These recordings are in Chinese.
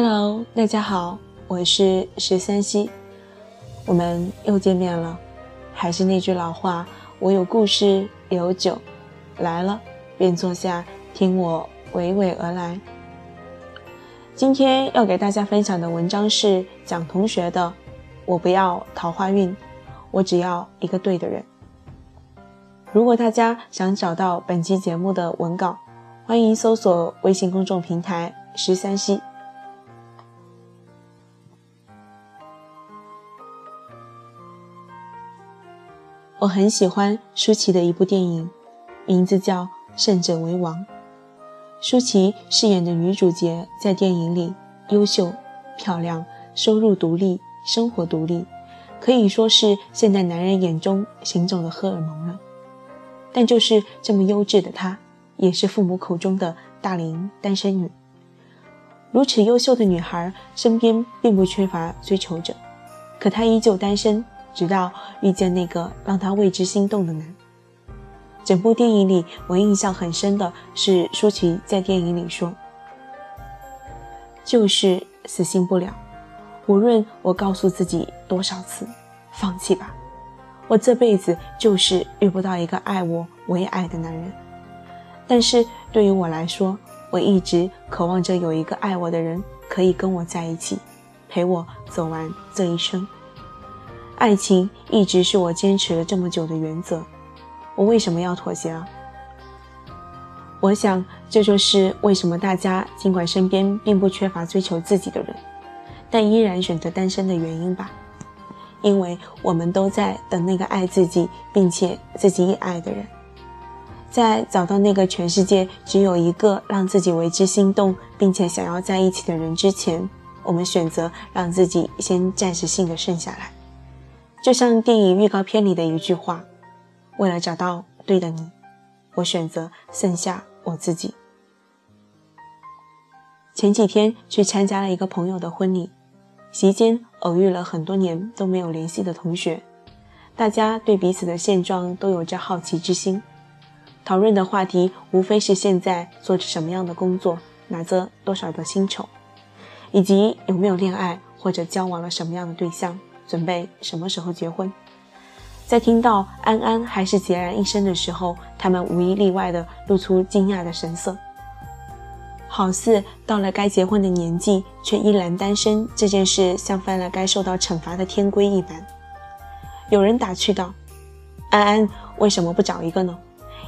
Hello，大家好，我是十三溪，我们又见面了。还是那句老话，我有故事，有酒，来了便坐下，听我娓娓而来。今天要给大家分享的文章是蒋同学的《我不要桃花运，我只要一个对的人》。如果大家想找到本期节目的文稿，欢迎搜索微信公众平台“十三溪”。我很喜欢舒淇的一部电影，名字叫《胜者为王》。舒淇饰演的女主角在电影里优秀、漂亮、收入独立、生活独立，可以说是现代男人眼中行走的荷尔蒙了。但就是这么优质的她，也是父母口中的大龄单身女。如此优秀的女孩，身边并不缺乏追求者，可她依旧单身，直到遇见那个让她为之心动的男。整部电影里，我印象很深的是舒淇在电影里说：“就是死心不了，无论我告诉自己多少次，放弃吧，我这辈子就是遇不到一个爱我、我也爱的男人。但是对于我来说，我一直渴望着有一个爱我的人可以跟我在一起，陪我走完这一生。爱情一直是我坚持了这么久的原则。”我为什么要妥协啊？我想，这就是为什么大家尽管身边并不缺乏追求自己的人，但依然选择单身的原因吧。因为我们都在等那个爱自己并且自己也爱的人，在找到那个全世界只有一个让自己为之心动并且想要在一起的人之前，我们选择让自己先暂时性的剩下来。就像电影预告片里的一句话。为了找到对的你，我选择剩下我自己。前几天去参加了一个朋友的婚礼，席间偶遇了很多年都没有联系的同学，大家对彼此的现状都有着好奇之心，讨论的话题无非是现在做着什么样的工作，拿着多少的薪酬，以及有没有恋爱或者交往了什么样的对象，准备什么时候结婚。在听到安安还是孑然一身的时候，他们无一例外地露出惊讶的神色，好似到了该结婚的年纪却依然单身这件事像犯了该受到惩罚的天规一般。有人打趣道：“安安为什么不找一个呢？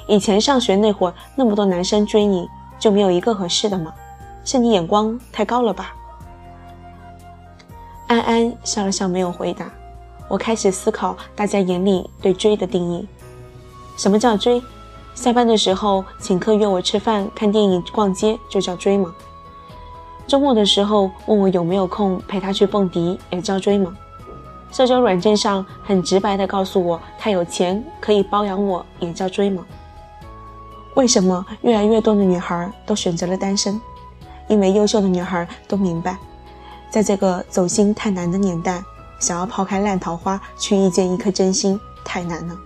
以前上学那会儿那么多男生追你，就没有一个合适的吗？是你眼光太高了吧？”安安笑了笑，没有回答。我开始思考大家眼里对追的定义。什么叫追？下班的时候请客约我吃饭、看电影、逛街就叫追吗？周末的时候问我有没有空陪他去蹦迪也叫追吗？社交软件上很直白的告诉我他有钱可以包养我也叫追吗？为什么越来越多的女孩都选择了单身？因为优秀的女孩都明白，在这个走心太难的年代。想要抛开烂桃花去遇见一颗真心太难了。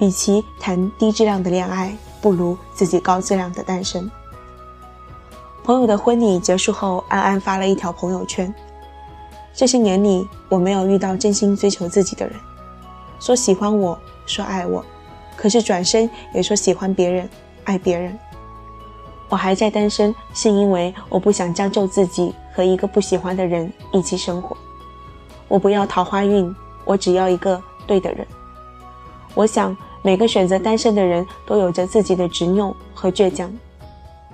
与其谈低质量的恋爱，不如自己高质量的单身。朋友的婚礼结束后，安安发了一条朋友圈：这些年里，我没有遇到真心追求自己的人，说喜欢我，说爱我，可是转身也说喜欢别人，爱别人。我还在单身，是因为我不想将就自己和一个不喜欢的人一起生活。我不要桃花运，我只要一个对的人。我想每个选择单身的人都有着自己的执拗和倔强。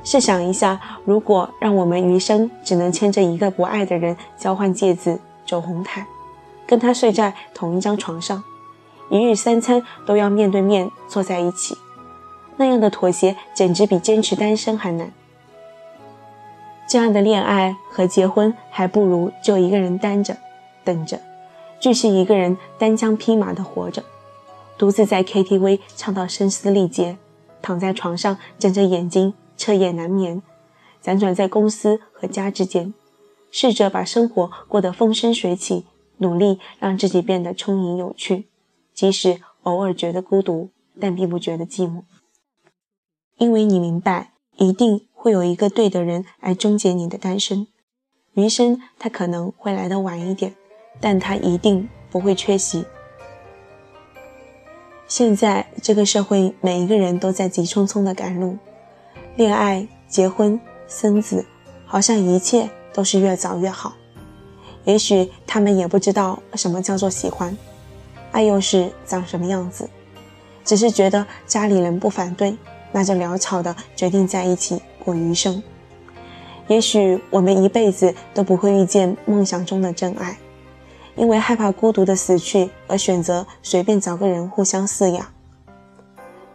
试想一下，如果让我们余生只能牵着一个不爱的人交换戒指、走红毯，跟他睡在同一张床上，一日三餐都要面对面坐在一起，那样的妥协简直比坚持单身还难。这样的恋爱和结婚，还不如就一个人单着。等着，继续一个人单枪匹马的活着，独自在 KTV 唱到声嘶力竭，躺在床上睁着眼睛彻夜难眠，辗转在公司和家之间，试着把生活过得风生水起，努力让自己变得充盈有趣，即使偶尔觉得孤独，但并不觉得寂寞，因为你明白，一定会有一个对的人来终结你的单身。余生他可能会来的晚一点，但他一定不会缺席。现在这个社会，每一个人都在急匆匆的赶路，恋爱、结婚、生子，好像一切都是越早越好。也许他们也不知道什么叫做喜欢，爱又是长什么样子，只是觉得家里人不反对，那就潦草的决定在一起过余生。也许我们一辈子都不会遇见梦想中的真爱，因为害怕孤独的死去而选择随便找个人互相饲养。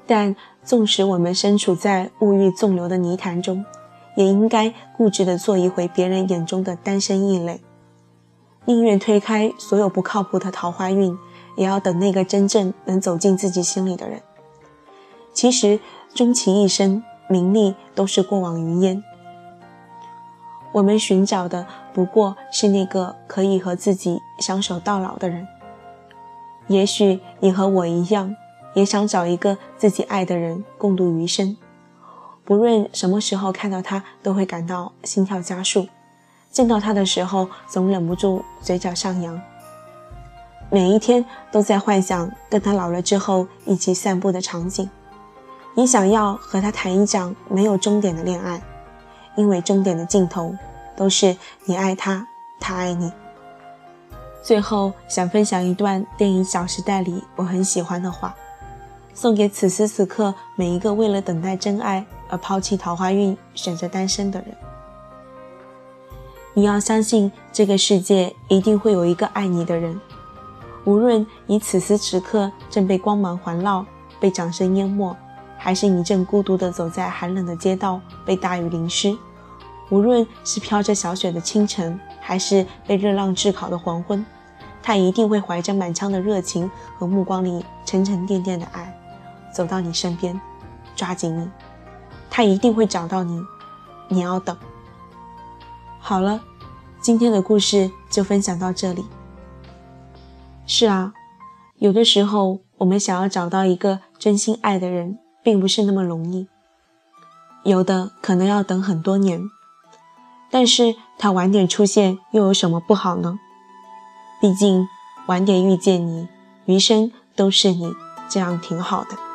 但纵使我们身处在物欲纵流的泥潭中，也应该固执的做一回别人眼中的单身异类。宁愿推开所有不靠谱的桃花运，也要等那个真正能走进自己心里的人。其实，终其一生，名利都是过往云烟。我们寻找的不过是那个可以和自己相守到老的人。也许你和我一样，也想找一个自己爱的人共度余生。不论什么时候看到他，都会感到心跳加速。见到他的时候，总忍不住嘴角上扬。每一天都在幻想跟他老了之后一起散步的场景。你想要和他谈一场没有终点的恋爱，因为终点的尽头都是你爱他，他爱你。最后想分享一段电影《小时代》里我很喜欢的话，送给此时此刻每一个为了等待真爱而抛弃桃花运、选择单身的人。你要相信，这个世界一定会有一个爱你的人。无论你此时此刻正被光芒环绕，被掌声淹没，还是你正孤独地走在寒冷的街道，被大雨淋湿；无论是飘着小雪的清晨，还是被热浪炙烤的黄昏，他一定会怀着满腔的热情和目光里沉沉甸甸的爱，走到你身边，抓紧你。他一定会找到你，你要等。好了，今天的故事就分享到这里。是啊，有的时候我们想要找到一个真心爱的人，并不是那么容易，有的可能要等很多年。但是他晚点出现又有什么不好呢？毕竟晚点遇见你，余生都是你，这样挺好的。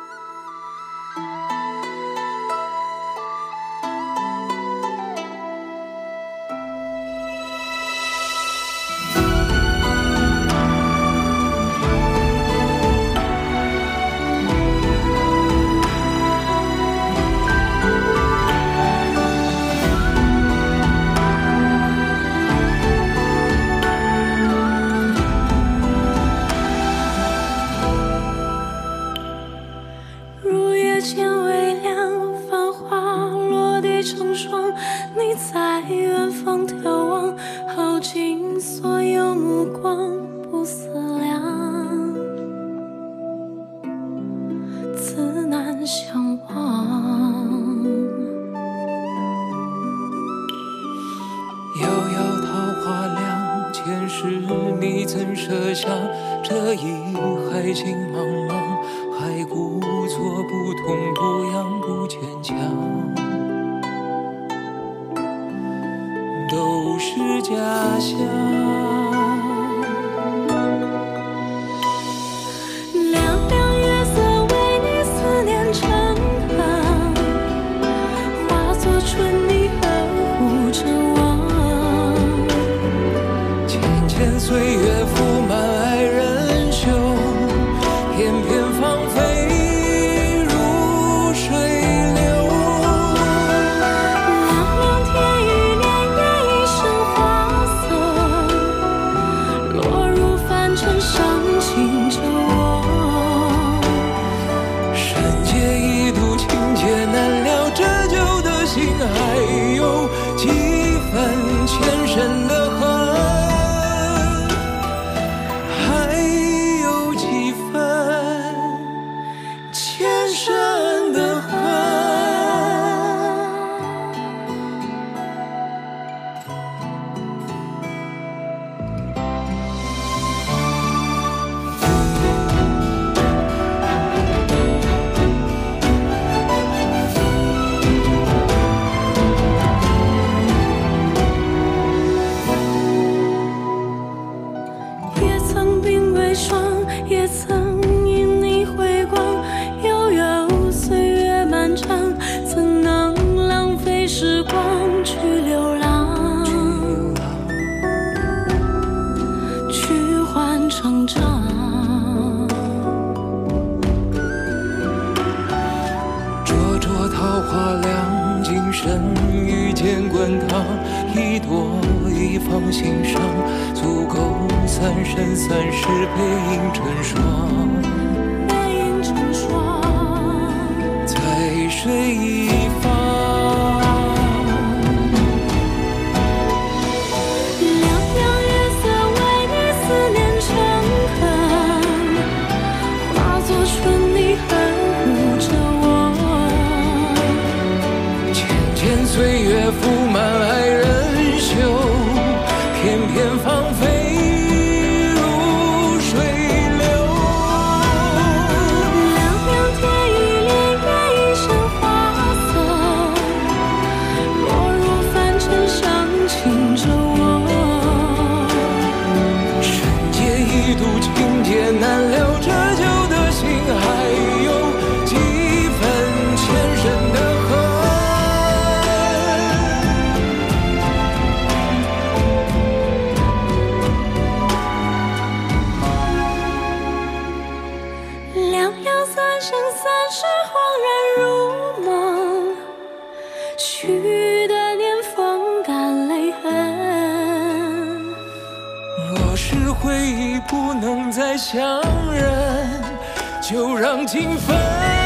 家乡。灼灼桃花凉，今生遇见滚烫，一朵一放心上，足够三生三世背影成双。强忍就让情分